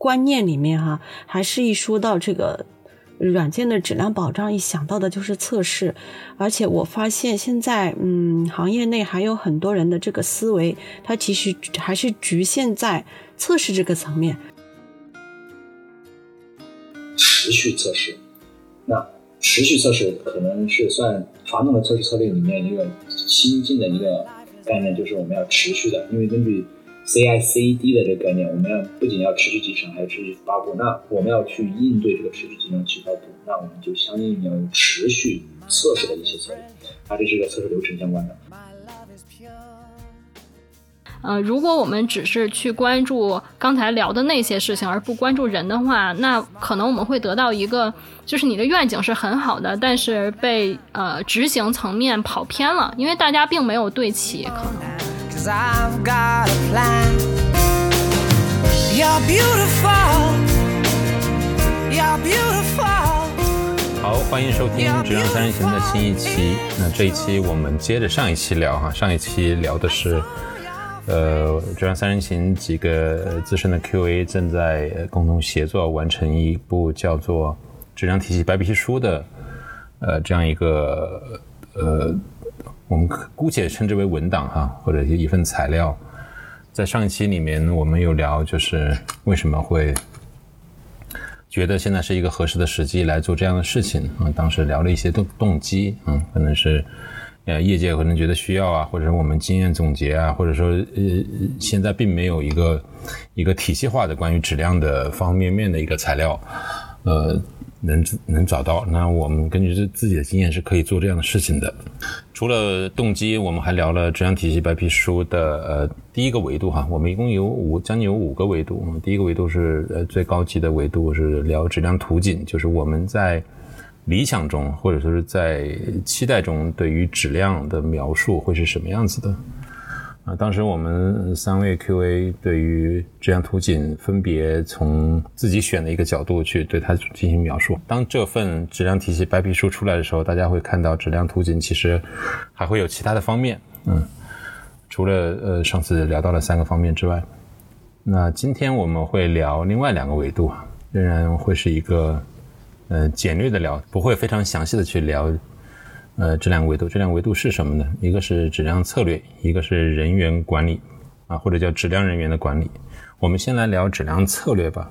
观念里面哈，还是一说到这个软件的质量保障，一想到的就是测试。而且我发现现在，嗯，行业内还有很多人的这个思维，它其实还是局限在测试这个层面。持续测试，那持续测试可能是算传统的测试策略里面一个新进的一个概念，就是我们要持续的，因为根据。C I C D 的这个概念，我们要不仅要持续集成，还要持续发布。那我们要去应对这个持续集成、持续发布，那我们就相应要有持续测试的一些策略。它这是个测试流程相关的。呃，如果我们只是去关注刚才聊的那些事情，而不关注人的话，那可能我们会得到一个，就是你的愿景是很好的，但是被呃执行层面跑偏了，因为大家并没有对齐，可能。好，欢迎收听《质量三人行》的新一期。那这一期我们接着上一期聊哈，上一期聊的是，呃，《质量三人行》几个资深的 QA 正在共同协作完成一部叫做《质量体系白皮书》的，呃，这样一个呃。我们姑且称之为文档哈，或者一份材料。在上一期里面，我们有聊，就是为什么会觉得现在是一个合适的时机来做这样的事情啊？当时聊了一些动动机，嗯，可能是呃业界可能觉得需要啊，或者是我们经验总结啊，或者说呃现在并没有一个一个体系化的关于质量的方方面面的一个材料，呃。能能找到，那我们根据自自己的经验是可以做这样的事情的。除了动机，我们还聊了质量体系白皮书的呃第一个维度哈，我们一共有五将近有五个维度。第一个维度是呃最高级的维度是聊质量图景，就是我们在理想中或者说是在期待中对于质量的描述会是什么样子的。啊，当时我们三位 QA 对于质量图景分别从自己选的一个角度去对它进行描述。当这份质量体系白皮书出来的时候，大家会看到质量图景其实还会有其他的方面。嗯，除了呃上次聊到了三个方面之外，那今天我们会聊另外两个维度，仍然会是一个呃简略的聊，不会非常详细的去聊。呃，质量维度，质量维度是什么呢？一个是质量策略，一个是人员管理，啊，或者叫质量人员的管理。我们先来聊质量策略吧。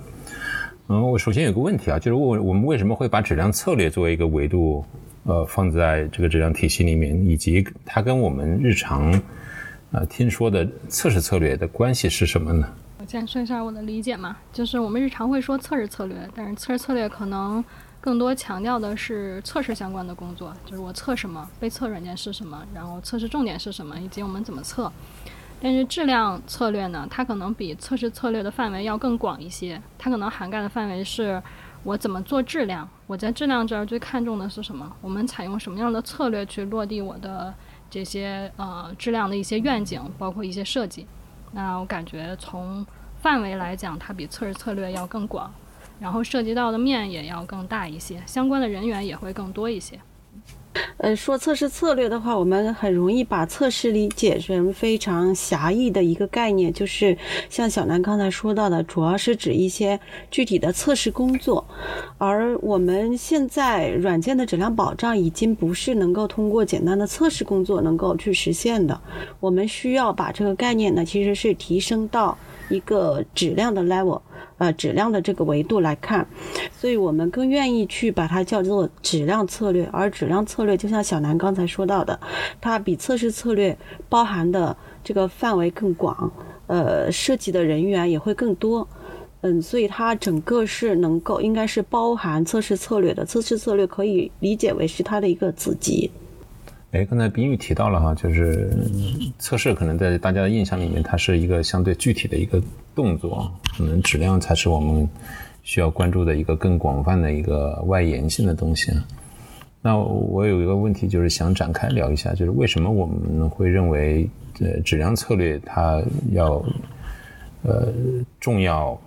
嗯，我首先有个问题啊，就是我我们为什么会把质量策略作为一个维度，呃，放在这个质量体系里面，以及它跟我们日常，呃，听说的测试策略的关系是什么呢？我先说一下我的理解嘛，就是我们日常会说测试策略，但是测试策略可能。更多强调的是测试相关的工作，就是我测什么，被测软件是什么，然后测试重点是什么，以及我们怎么测。但是质量策略呢，它可能比测试策略的范围要更广一些，它可能涵盖的范围是我怎么做质量，我在质量这儿最看重的是什么，我们采用什么样的策略去落地我的这些呃质量的一些愿景，包括一些设计。那我感觉从范围来讲，它比测试策略要更广。然后涉及到的面也要更大一些，相关的人员也会更多一些。呃，说测试策略的话，我们很容易把测试理解成非常狭义的一个概念，就是像小南刚才说到的，主要是指一些具体的测试工作。而我们现在软件的质量保障已经不是能够通过简单的测试工作能够去实现的，我们需要把这个概念呢，其实是提升到一个质量的 level。呃，质量的这个维度来看，所以我们更愿意去把它叫做质量策略。而质量策略，就像小南刚才说到的，它比测试策略包含的这个范围更广，呃，涉及的人员也会更多。嗯，所以它整个是能够应该是包含测试策略的。测试策略可以理解为是它的一个子集。哎，刚才冰玉提到了哈，就是测试可能在大家的印象里面，它是一个相对具体的一个动作，可能质量才是我们需要关注的一个更广泛的一个外延性的东西。那我有一个问题，就是想展开聊一下，就是为什么我们会认为呃质量策略它要呃重要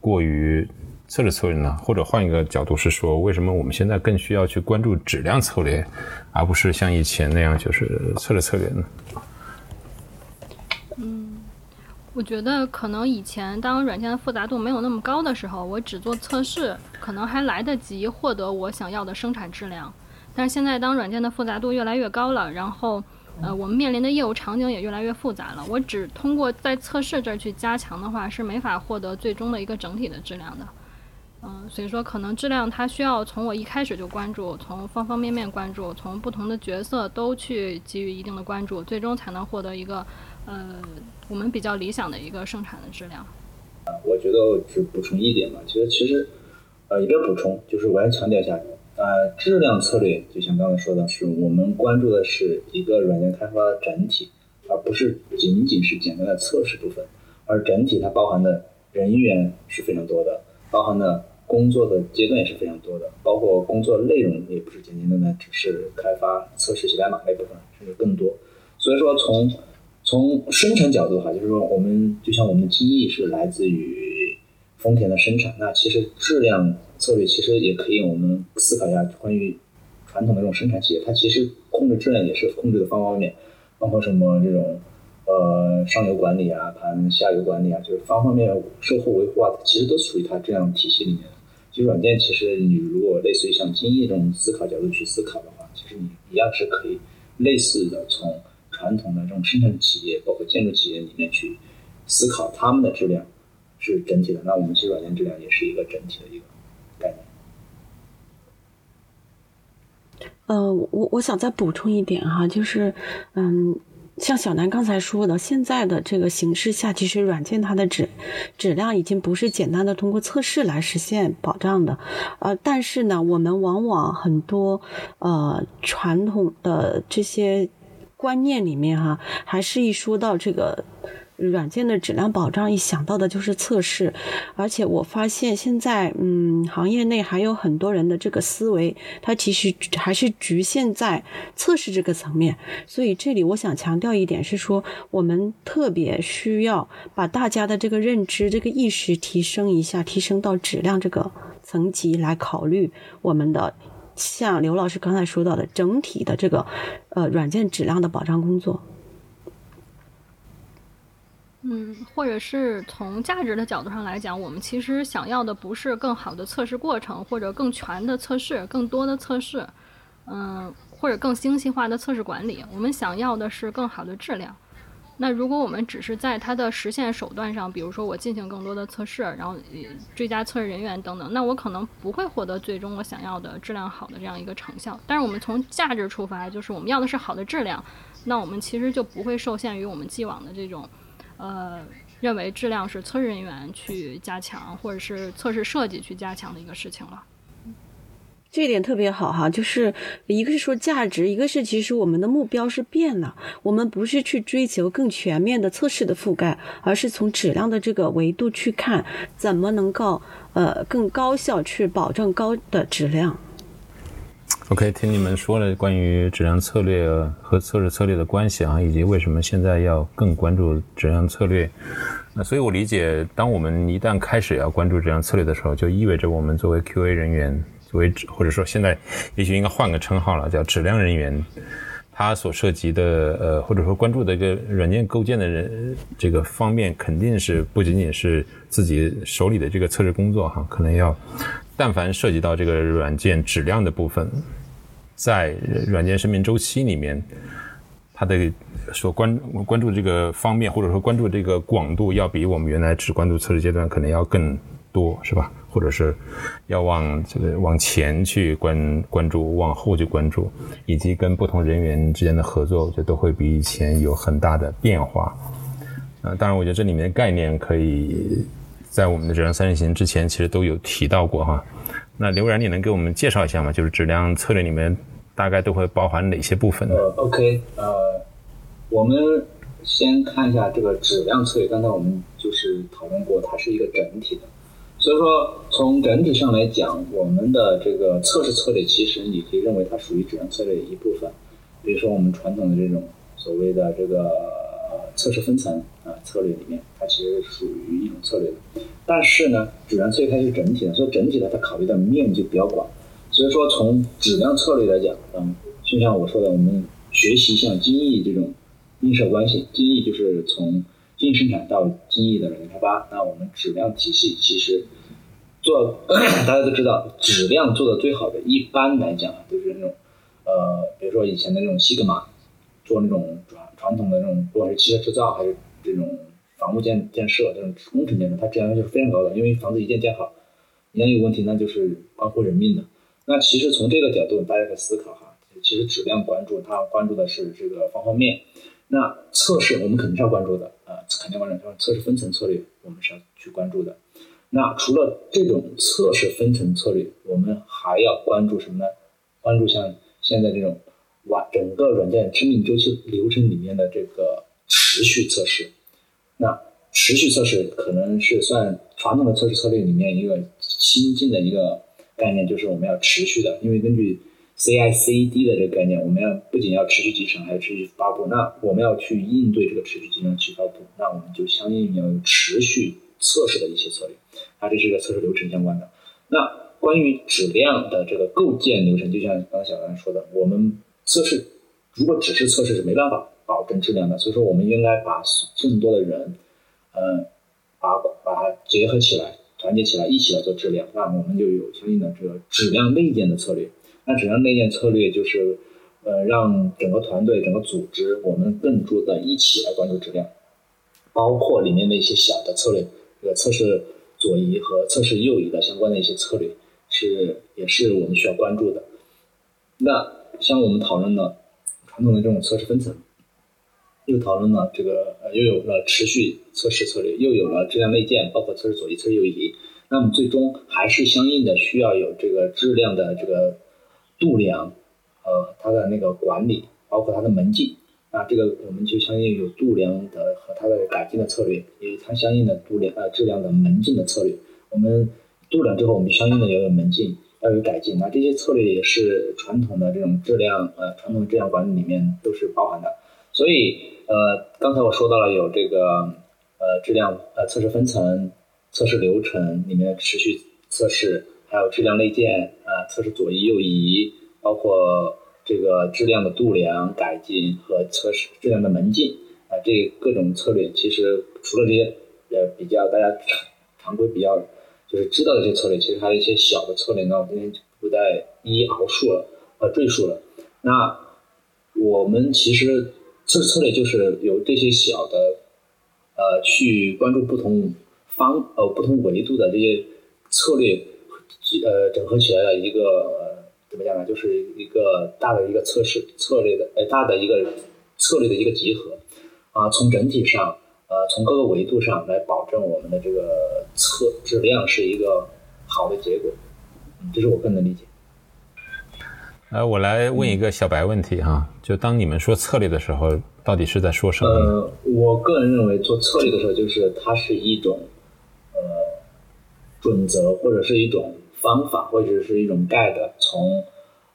过于？策略策略呢？或者换一个角度是说，为什么我们现在更需要去关注质量策略，而不是像以前那样就是策略策略呢？我觉得可能以前当软件的复杂度没有那么高的时候，我只做测试，可能还来得及获得我想要的生产质量。但是现在当软件的复杂度越来越高了，然后呃我们面临的业务场景也越来越复杂了，我只通过在测试这儿去加强的话，是没法获得最终的一个整体的质量的。嗯，所以说可能质量它需要从我一开始就关注，从方方面面关注，从不同的角色都去给予一定的关注，最终才能获得一个呃我们比较理想的一个生产的质量。啊我觉得我只补充一点吧，其实其实呃一个补充就是我要强调一下，呃质量策略就像刚才说的是我们关注的是一个软件开发整体，而不是仅仅是简单的测试部分，而整体它包含的人员是非常多的，包含的。工作的阶段也是非常多的，包括工作内容也不是简简单单只是开发、测试写代码那部分，甚至更多。所以说，从从生产角度哈，就是说我们就像我们的机翼是来自于丰田的生产，那其实质量策略其实也可以我们思考一下，关于传统的这种生产企业，它其实控制质量也是控制的方方面面，包括什么这种。呃，上游管理啊，谈下游管理啊，就是方方面面售后维护啊，其实都属于它这样体系里面的。其实软件其实你如果类似于像精益这种思考角度去思考的话，其实你一样是可以类似的从传统的这种生产企业，包括建筑企业里面去思考他们的质量是整体的。那我们其实软件质量也是一个整体的一个概念。呃，我我想再补充一点哈，就是嗯。像小南刚才说的，现在的这个形势下，其实软件它的质质量已经不是简单的通过测试来实现保障的，呃，但是呢，我们往往很多呃传统的这些观念里面哈，还是一说到这个。软件的质量保障一想到的就是测试，而且我发现现在，嗯，行业内还有很多人的这个思维，它其实还是局限在测试这个层面。所以这里我想强调一点是说，我们特别需要把大家的这个认知、这个意识提升一下，提升到质量这个层级来考虑我们的，像刘老师刚才说到的整体的这个，呃，软件质量的保障工作。嗯，或者是从价值的角度上来讲，我们其实想要的不是更好的测试过程，或者更全的测试、更多的测试，嗯，或者更精细化的测试管理。我们想要的是更好的质量。那如果我们只是在它的实现手段上，比如说我进行更多的测试，然后追加测试人员等等，那我可能不会获得最终我想要的质量好的这样一个成效。但是我们从价值出发，就是我们要的是好的质量，那我们其实就不会受限于我们既往的这种。呃，认为质量是测试人员去加强，或者是测试设计去加强的一个事情了。这一点特别好哈，就是一个是说价值，一个是其实我们的目标是变了，我们不是去追求更全面的测试的覆盖，而是从质量的这个维度去看，怎么能够呃更高效去保证高的质量。OK，听你们说了关于质量策略和测试策略的关系啊，以及为什么现在要更关注质量策略。那所以我理解，当我们一旦开始要关注质量策略的时候，就意味着我们作为 QA 人员，为止或者说现在也许应该换个称号了，叫质量人员，他所涉及的呃或者说关注的一个软件构建的人这个方面，肯定是不仅仅是自己手里的这个测试工作哈，可能要。但凡涉及到这个软件质量的部分，在软件生命周期里面，它的所关关注这个方面，或者说关注这个广度，要比我们原来只关注测试阶段可能要更多，是吧？或者是要往这个往前去关关注，往后去关注，以及跟不同人员之间的合作，我觉得都会比以前有很大的变化。啊，当然，我觉得这里面的概念可以。在我们的质量三人行之前，其实都有提到过哈。那刘然，你能给我们介绍一下吗？就是质量策略里面大概都会包含哪些部分？呢，OK，呃，我们先看一下这个质量策略。刚才我们就是讨论过，它是一个整体的。所以说，从整体上来讲，我们的这个测试策略，其实你可以认为它属于质量策略的一部分。比如说，我们传统的这种所谓的这个测试分层啊策略里面。它其实属于一种策略的，但是呢，质量策略它是整体的，所以整体的它考虑的面就比较广。所以说，从质量策略来讲，嗯，就像我说的，我们学习像精益这种映射关系，精益就是从精生产到精益的软件开发，那我们质量体系其实做 大家都知道，质量做的最好的，一般来讲都是那种呃，比如说以前的那种西格玛，做那种传传统的那种，不管是汽车制造还是这种房屋建建设这种工程建设，它质量是非常高的，因为房子一建建好，一旦有问题，那就是关乎人命的。那其实从这个角度，大家可以思考哈，其实质量关注它关注的是这个方方面。那测试我们肯定是要关注的，呃，肯定关注。像测试分层策略，我们是要去关注的。那除了这种测试分层策略，我们还要关注什么呢？关注像现在这种完整个软件生命周期流程里面的这个持续测试。那持续测试可能是算传统的测试策略里面一个新进的一个概念，就是我们要持续的，因为根据。CI/CD 的这个概念，我们要不仅要持续集成，还要持续发布。那我们要去应对这个持续集成、去发布，那我们就相应要有持续测试的一些策略。那这是一个测试流程相关的。那关于质量的这个构建流程，就像刚才小兰说的，我们测试如果只是测试是没办法保证质量的，所以说我们应该把更多的人，嗯，把把它结合起来，团结起来，一起来做质量。那我们就有相应的这个质量内建的策略。那质量内建策略就是，呃，让整个团队、整个组织，我们更注的一起来关注质量，包括里面的一些小的策略，这个测试左移和测试右移的相关的一些策略，是也是我们需要关注的。那像我们讨论的传统的这种测试分层，又讨论了这个呃，又有了持续测试策略，又有了质量内建，包括测试左移、测试右移，那么最终还是相应的需要有这个质量的这个。度量，呃，它的那个管理，包括它的门禁，那这个我们就相应有度量的和它的改进的策略，也它相应的度量呃质量的门禁的策略。我们度量之后，我们相应的要有门禁，要有改进。那这些策略也是传统的这种质量呃传统质量管理里面都是包含的。所以呃，刚才我说到了有这个呃质量呃测试分层、测试流程里面持续测试。还有质量内建，呃，测试左移右移，包括这个质量的度量改进和测试质量的门禁，啊，这各种策略其实除了这些呃比较大家常常规比较就是知道的这些策略，其实还有一些小的策略，那我今天就不再一一熬述了，呃，赘述了。那我们其实测试策略就是由这些小的呃去关注不同方呃不同维度的这些策略。呃，整合起来的一个怎么讲呢？就是一个大的一个测试策略的，呃，大的一个策略的一个集合啊。从整体上，呃，从各个维度上来保证我们的这个测质量是一个好的结果。这是我个人的理解。呃，我来问一个小白问题哈，就当你们说策略的时候，到底是在说什么？呃，我个人认为做策略的时候，就是它是一种呃准则或者是一种。方法或者是一种 guide，从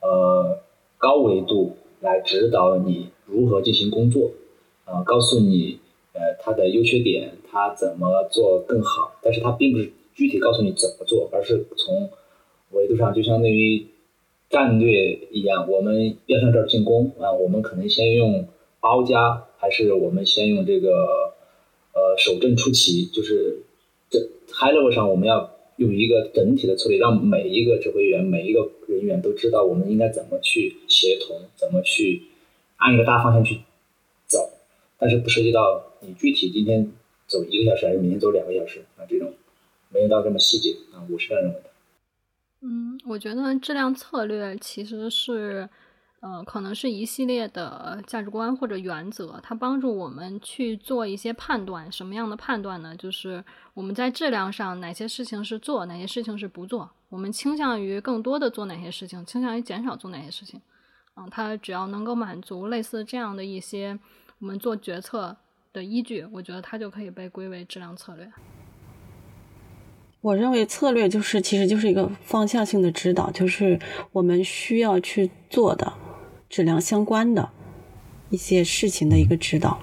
呃高维度来指导你如何进行工作，呃，告诉你呃它的优缺点，它怎么做更好。但是它并不是具体告诉你怎么做，而是从维度上就相当于战略一样，我们要向这儿进攻啊，我们可能先用包夹，还是我们先用这个呃守正出奇，就是这 high level 上我们要。用一个整体的策略，让每一个指挥员、每一个人员都知道我们应该怎么去协同，怎么去按一个大方向去走，但是不涉及到你具体今天走一个小时还是明天走两个小时啊，这种没有到这么细节啊，我是这样认为的。嗯，我觉得质量策略其实是。呃，可能是一系列的价值观或者原则，它帮助我们去做一些判断。什么样的判断呢？就是我们在质量上哪些事情是做，哪些事情是不做。我们倾向于更多的做哪些事情，倾向于减少做哪些事情。嗯，它只要能够满足类似这样的一些我们做决策的依据，我觉得它就可以被归为质量策略。我认为策略就是，其实就是一个方向性的指导，就是我们需要去做的。质量相关的一些事情的一个指导。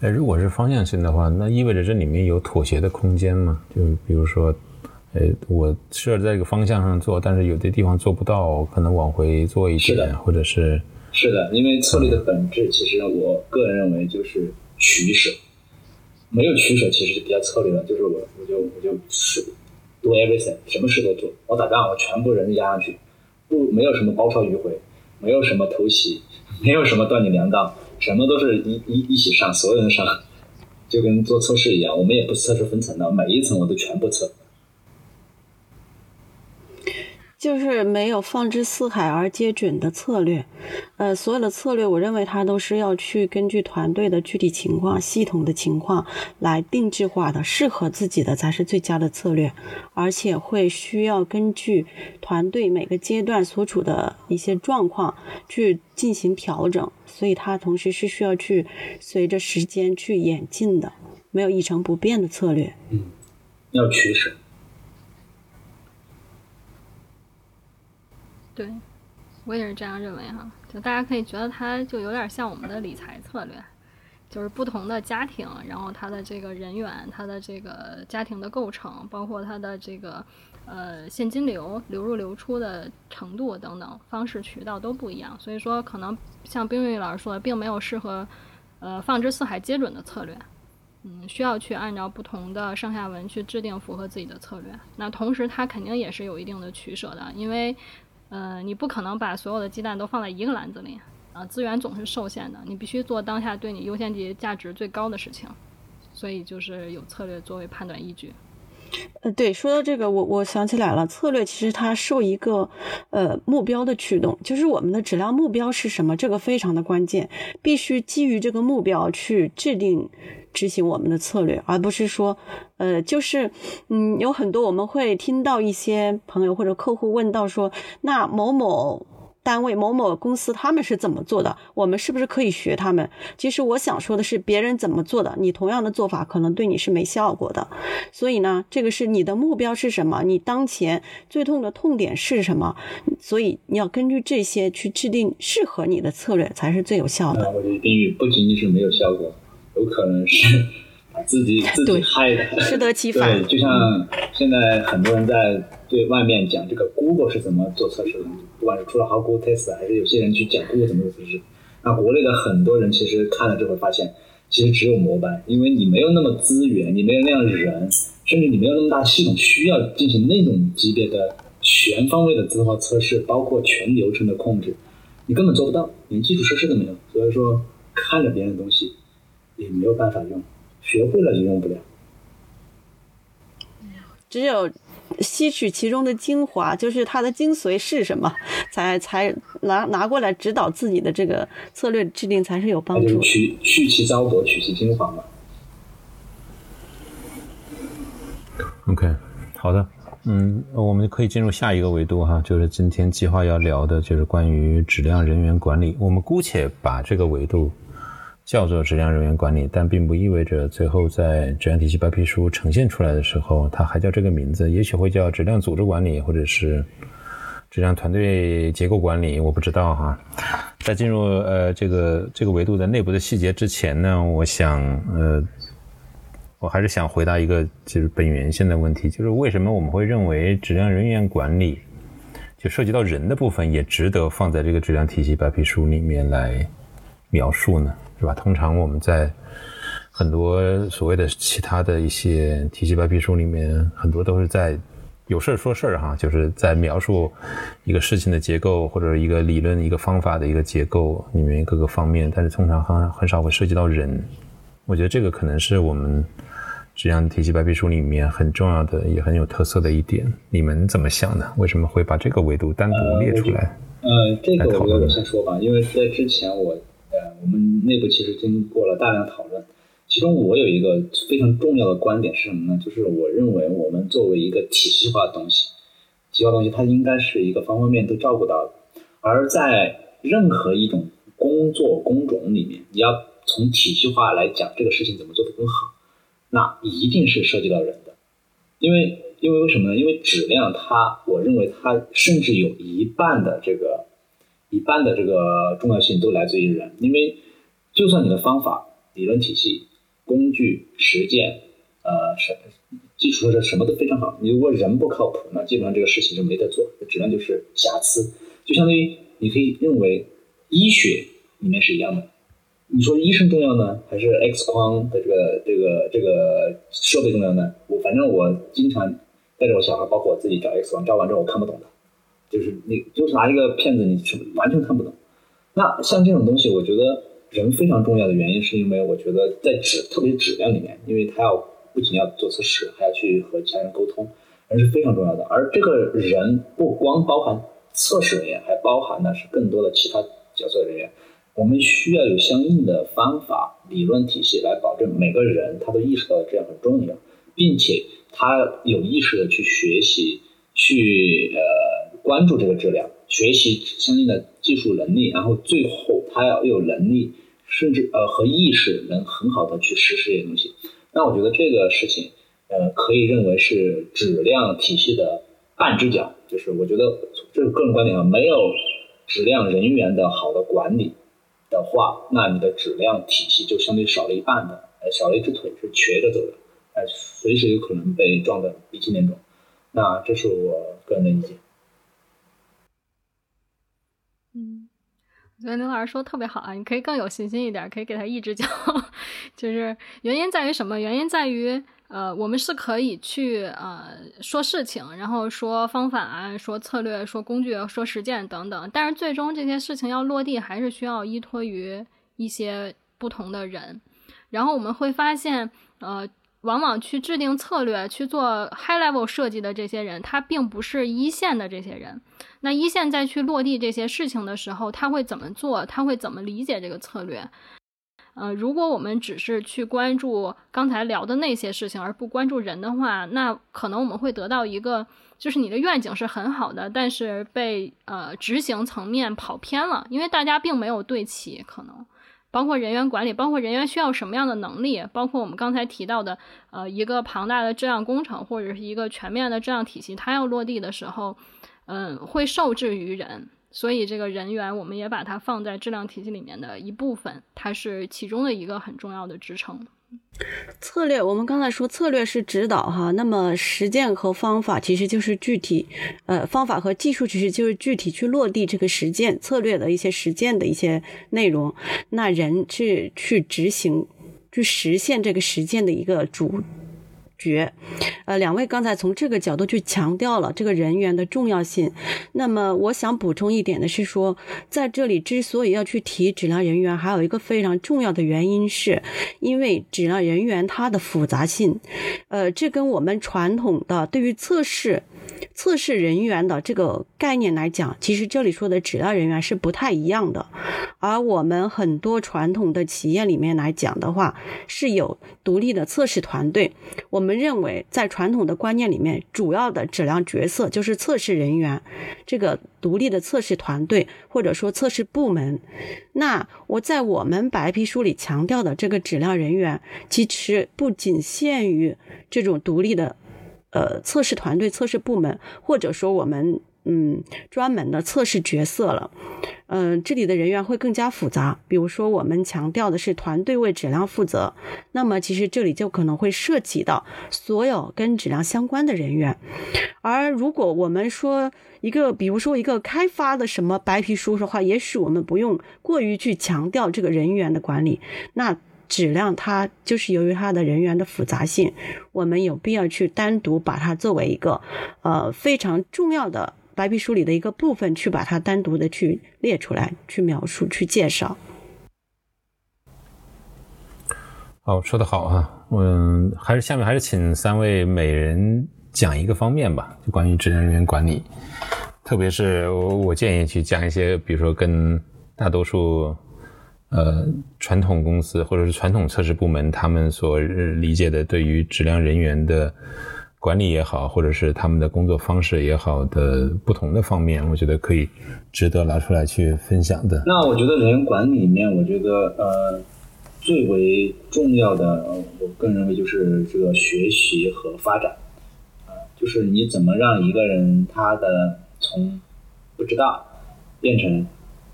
哎，如果是方向性的话，那意味着这里面有妥协的空间吗？就比如说，哎，我设在一个方向上做，但是有的地方做不到，可能往回做一点，或者是是的，因为策略的本质，其实我个人认为就是取舍。没有取舍，其实就比较策略了，就是我我就我就是，do everything，什么事都做。我打仗，我全部人压上去，不没有什么包抄迂回，没有什么偷袭，没有什么断你粮道，什么都是一一一起上，所有人上，就跟做测试一样，我们也不测试分层的，每一层我都全部测。就是没有放之四海而皆准的策略，呃，所有的策略，我认为它都是要去根据团队的具体情况、系统的情况来定制化的，适合自己的才是最佳的策略，而且会需要根据团队每个阶段所处的一些状况去进行调整，所以它同时是需要去随着时间去演进的，没有一成不变的策略。嗯，要取舍。对，我也是这样认为哈。就大家可以觉得它就有点像我们的理财策略，就是不同的家庭，然后它的这个人员，它的这个家庭的构成，包括它的这个呃现金流流入流出的程度等等方式渠道都不一样。所以说，可能像冰玉老师说的，并没有适合呃放之四海皆准的策略。嗯，需要去按照不同的上下文去制定符合自己的策略。那同时，它肯定也是有一定的取舍的，因为。呃，你不可能把所有的鸡蛋都放在一个篮子里，啊，资源总是受限的，你必须做当下对你优先级价值最高的事情，所以就是有策略作为判断依据。呃，对，说到这个，我我想起来了，策略其实它受一个呃目标的驱动，就是我们的质量目标是什么，这个非常的关键，必须基于这个目标去制定执行我们的策略，而不是说，呃，就是嗯，有很多我们会听到一些朋友或者客户问到说，那某某。单位某某公司他们是怎么做的？我们是不是可以学他们？其实我想说的是，别人怎么做的，你同样的做法可能对你是没效果的。所以呢，这个是你的目标是什么？你当前最痛的痛点是什么？所以你要根据这些去制定适合你的策略，才是最有效的。我觉得定义不仅仅是没有效果，有可能是 把自己自己害的，适得其 反。对，就像现在很多人在对外面讲这个 Google 是怎么做测试的。不管是出了 How to Test，还是有些人去讲故事怎么测试，那国内的很多人其实看了之后发现，其实只有模板，因为你没有那么资源，你没有那样人，甚至你没有那么大系统需要进行那种级别的全方位的自动化测试，包括全流程的控制，你根本做不到，连基础设施都没有。所以说，看着别人的东西也没有办法用，学会了就用不了。只有。吸取其中的精华，就是它的精髓是什么，才才拿拿过来指导自己的这个策略制定才是有帮助。取去其糟粕，取其精华嘛。OK，好的，嗯，我们可以进入下一个维度哈，就是今天计划要聊的就是关于质量人员管理。我们姑且把这个维度。叫做质量人员管理，但并不意味着最后在质量体系白皮书呈现出来的时候，它还叫这个名字。也许会叫质量组织管理，或者是质量团队结构管理，我不知道哈。在进入呃这个这个维度的内部的细节之前呢，我想呃，我还是想回答一个就是本源性的问题，就是为什么我们会认为质量人员管理就涉及到人的部分也值得放在这个质量体系白皮书里面来描述呢？是吧？通常我们在很多所谓的其他的一些体系白皮书里面，很多都是在有事儿说事儿哈，就是在描述一个事情的结构或者一个理论、一个方法的一个结构里面各个方面，但是通常很很少会涉及到人。我觉得这个可能是我们质量体系白皮书里面很重要的也很有特色的一点。你们怎么想的？为什么会把这个维度单独列出来？呃，这个我我先说吧，因为在之前我。我们内部其实经过了大量讨论，其中我有一个非常重要的观点是什么呢？就是我认为我们作为一个体系化的东西，体系化东西它应该是一个方方面面都照顾到的。而在任何一种工作工种里面，你要从体系化来讲这个事情怎么做得更好，那一定是涉及到人的。因为因为为什么呢？因为质量它，我认为它甚至有一半的这个。一半的这个重要性都来自于人，因为就算你的方法、理论体系、工具、实践，呃，什基础设施什么都非常好，你如果人不靠谱，那基本上这个事情就没得做，质量就是瑕疵。就相当于你可以认为医学里面是一样的，你说医生重要呢，还是 X 光的这个这个这个设备重要呢？我反正我经常带着我小孩，包括我自己照 X 光，照完之后我看不懂的，就是你就是拿一个片子，你是完全看不懂。那像这种东西，我觉得人非常重要的原因，是因为我觉得在质，特别质量里面，因为他要不仅要做测试，还要去和其他人沟通，人是非常重要的。而这个人不光包含测试人员，还包含的是更多的其他角色人员。我们需要有相应的方法、理论体系来保证每个人他都意识到这样很重要，并且他有意识的去学习、去呃关注这个质量，学习相应的技术能力，然后最后他要有能力，甚至呃和意识能很好的去实施这些东西。那我觉得这个事情，呃，可以认为是质量体系的半只脚，就是我觉得这是个人观点啊，没有质量人员的好的管理。的话，那你的质量体系就相对少了一半的，呃，少了一只腿是瘸着走的，呃，随时有可能被撞得鼻青脸肿。那这是我个人的意见。我觉得刘老师说特别好啊，你可以更有信心一点，可以给他一只 脚。就是原因在于什么？原因在于。呃，我们是可以去呃说事情，然后说方法啊、说策略、说工具、说实践等等，但是最终这些事情要落地，还是需要依托于一些不同的人。然后我们会发现，呃，往往去制定策略、去做 high level 设计的这些人，他并不是一线的这些人。那一线再去落地这些事情的时候，他会怎么做？他会怎么理解这个策略？呃，如果我们只是去关注刚才聊的那些事情，而不关注人的话，那可能我们会得到一个，就是你的愿景是很好的，但是被呃执行层面跑偏了，因为大家并没有对齐，可能包括人员管理，包括人员需要什么样的能力，包括我们刚才提到的，呃，一个庞大的质量工程或者是一个全面的质量体系，它要落地的时候，嗯，会受制于人。所以，这个人员我们也把它放在质量体系里面的一部分，它是其中的一个很重要的支撑。策略，我们刚才说策略是指导哈，那么实践和方法其实就是具体，呃，方法和技术其实就是具体去落地这个实践策略的一些实践的一些内容。那人去去执行、去实现这个实践的一个主。绝，呃，两位刚才从这个角度去强调了这个人员的重要性。那么，我想补充一点的是说，在这里之所以要去提质量人员，还有一个非常重要的原因，是因为质量人员它的复杂性，呃，这跟我们传统的对于测试。测试人员的这个概念来讲，其实这里说的质量人员是不太一样的。而我们很多传统的企业里面来讲的话，是有独立的测试团队。我们认为，在传统的观念里面，主要的质量角色就是测试人员，这个独立的测试团队或者说测试部门。那我在我们白皮书里强调的这个质量人员，其实不仅限于这种独立的。呃，测试团队、测试部门，或者说我们嗯专门的测试角色了，嗯，这里的人员会更加复杂。比如说，我们强调的是团队为质量负责，那么其实这里就可能会涉及到所有跟质量相关的人员。而如果我们说一个，比如说一个开发的什么白皮书的话，也许我们不用过于去强调这个人员的管理。那质量它就是由于它的人员的复杂性，我们有必要去单独把它作为一个呃非常重要的白皮书里的一个部分，去把它单独的去列出来，去描述，去介绍。好，说的好啊，嗯，还是下面还是请三位每人讲一个方面吧，就关于质量人员管理，特别是我我建议去讲一些，比如说跟大多数。呃，传统公司或者是传统测试部门，他们所理解的对于质量人员的管理也好，或者是他们的工作方式也好的不同的方面，我觉得可以值得拿出来去分享的。那我觉得人员管理里面，我觉得呃最为重要的，我个人认为就是这个学习和发展啊，就是你怎么让一个人他的从不知道变成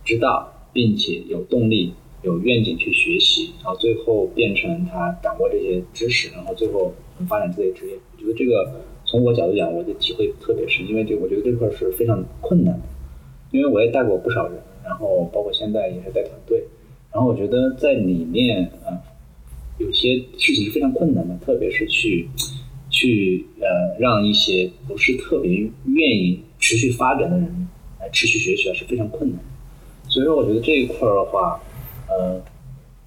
知道，并且有动力。有愿景去学习，然后最后变成他掌握这些知识，然后最后能发展自己的职业。我觉得这个从我角度讲，我的体会特别深，因为这我觉得这块是非常困难的。因为我也带过不少人，然后包括现在也是带团队，然后我觉得在里面啊，有些事情是非常困难的，特别是去去呃让一些不是特别愿意持续发展的人来持续学习啊是非常困难。所以说，我觉得这一块儿的话，呃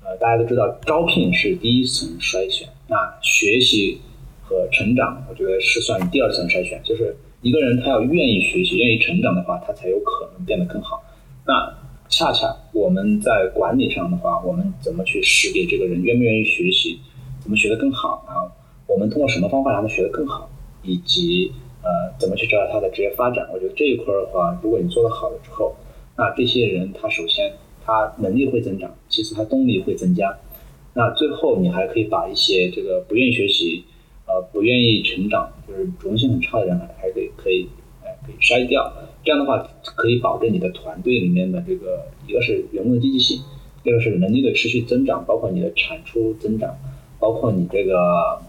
呃，大家都知道，招聘是第一层筛选，那学习和成长，我觉得是算第二层筛选。就是一个人他要愿意学习、愿意成长的话，他才有可能变得更好。那恰恰我们在管理上的话，我们怎么去识别这个人愿不愿意学习，怎么学得更好？然后我们通过什么方法让他学得更好，以及呃怎么去找到他的职业发展？我觉得这一块的话，如果你做得好了之后，那这些人他首先他能力会增长，其次他动力会增加。那最后你还可以把一些这个不愿意学习，呃不愿意成长，就是主动性很差的人，还还可以可以呃可以筛掉。这样的话可以保证你的团队里面的这个一个是员工的积极性，第二个是能力的持续增长，包括你的产出增长，包括你这个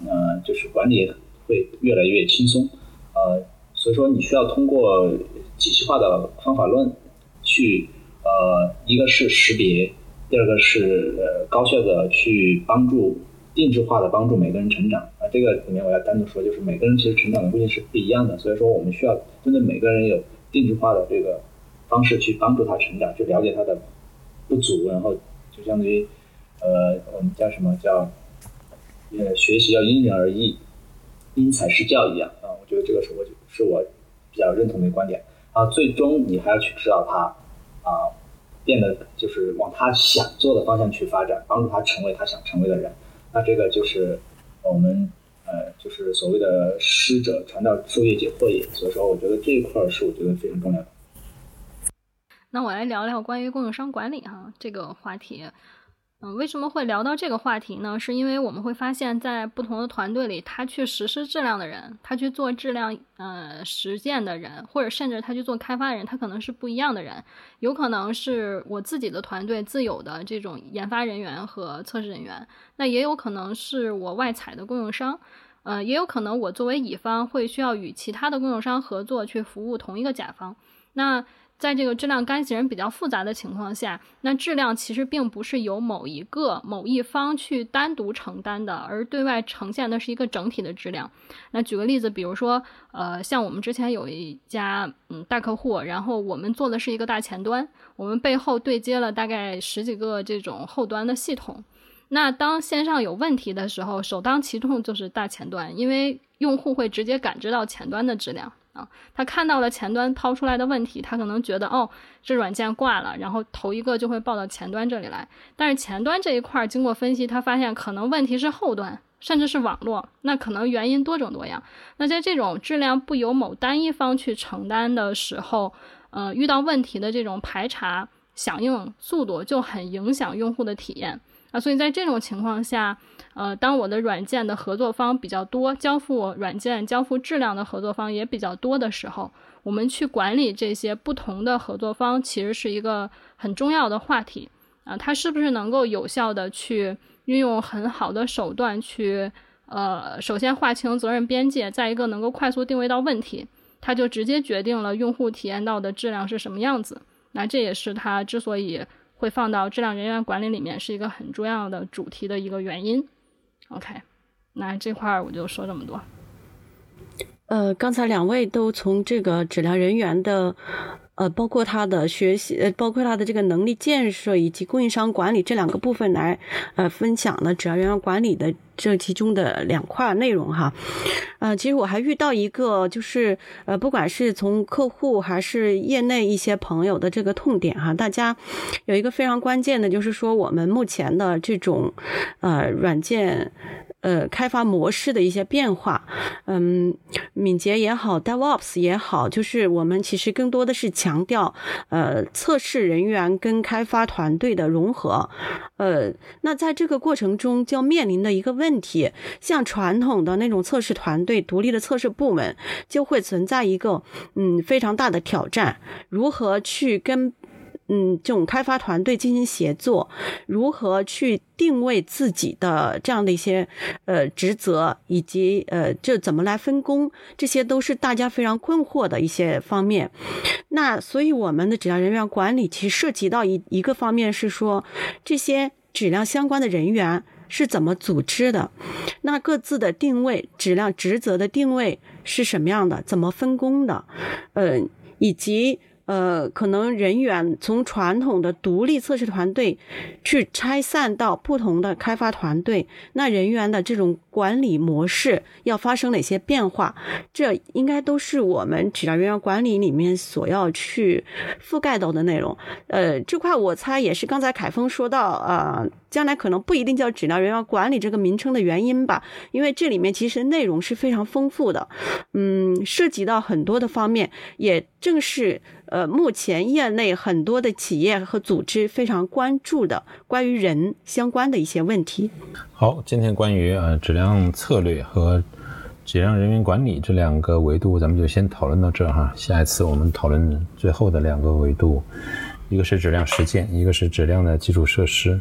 呃就是管理会越来越轻松。呃，所以说你需要通过体系化的方法论。去呃，一个是识别，第二个是呃高效的去帮助定制化的帮助每个人成长啊。这个里面我要单独说，就是每个人其实成长的路径是不一样的，所以说我们需要针对每个人有定制化的这个方式去帮助他成长，去了解他的不足，然后就相当于呃我们叫什么叫呃学习要因人而异，因材施教一样啊。我觉得这个是我是我比较认同的观点。啊，最终你还要去指导他，啊，变得就是往他想做的方向去发展，帮助他成为他想成为的人。那这个就是我们呃，就是所谓的师者传道授业解惑也。所以说，我觉得这一块是我觉得非常重要的。那我来聊聊关于供应商管理哈这个话题。嗯，为什么会聊到这个话题呢？是因为我们会发现，在不同的团队里，他去实施质量的人，他去做质量呃实践的人，或者甚至他去做开发的人，他可能是不一样的人。有可能是我自己的团队自有的这种研发人员和测试人员，那也有可能是我外采的供应商，呃，也有可能我作为乙方会需要与其他的供应商合作去服务同一个甲方。那在这个质量干系人比较复杂的情况下，那质量其实并不是由某一个某一方去单独承担的，而对外呈现的是一个整体的质量。那举个例子，比如说，呃，像我们之前有一家嗯大客户，然后我们做的是一个大前端，我们背后对接了大概十几个这种后端的系统。那当线上有问题的时候，首当其冲就是大前端，因为用户会直接感知到前端的质量。他看到了前端抛出来的问题，他可能觉得哦，这软件挂了，然后头一个就会报到前端这里来。但是前端这一块经过分析，他发现可能问题是后端，甚至是网络，那可能原因多种多样。那在这种质量不由某单一方去承担的时候，呃，遇到问题的这种排查响应速度就很影响用户的体验啊。所以在这种情况下。呃，当我的软件的合作方比较多，交付软件、交付质量的合作方也比较多的时候，我们去管理这些不同的合作方，其实是一个很重要的话题啊。它是不是能够有效的去运用很好的手段去，呃，首先划清责任边界，再一个能够快速定位到问题，它就直接决定了用户体验到的质量是什么样子。那这也是它之所以会放到质量人员管理里面是一个很重要的主题的一个原因。OK，那这块儿我就说这么多。呃，刚才两位都从这个质量人员的。呃，包括他的学习，呃，包括他的这个能力建设以及供应商管理这两个部分来，呃，分享了质量人员管理的这其中的两块内容哈。呃，其实我还遇到一个，就是呃，不管是从客户还是业内一些朋友的这个痛点哈，大家有一个非常关键的，就是说我们目前的这种呃软件。呃，开发模式的一些变化，嗯，敏捷也好，DevOps 也好，就是我们其实更多的是强调，呃，测试人员跟开发团队的融合，呃，那在这个过程中就要面临的一个问题，像传统的那种测试团队、独立的测试部门，就会存在一个嗯非常大的挑战，如何去跟嗯这种开发团队进行协作，如何去定位自己的这样的一些呃职责，以及呃这怎么来分工，这些都是大家非常困惑的一些方面。那所以我们的质量人员管理其实涉及到一一个方面是说这些质量相关的人员。是怎么组织的？那各自的定位、质量职责的定位是什么样的？怎么分工的？呃，以及呃，可能人员从传统的独立测试团队去拆散到不同的开发团队，那人员的这种。管理模式要发生哪些变化？这应该都是我们质量人员管理里面所要去覆盖到的内容。呃，这块我猜也是刚才凯峰说到，啊，将来可能不一定叫质量人员管理这个名称的原因吧，因为这里面其实内容是非常丰富的，嗯，涉及到很多的方面，也正是呃目前业内很多的企业和组织非常关注的关于人相关的一些问题。好，今天关于呃质量策略和质量人员管理这两个维度，咱们就先讨论到这哈。下一次我们讨论最后的两个维度，一个是质量实践，一个是质量的基础设施。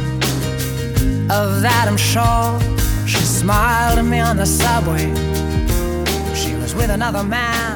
Of that I'm sure. She smiled at me on the subway. She was with another man.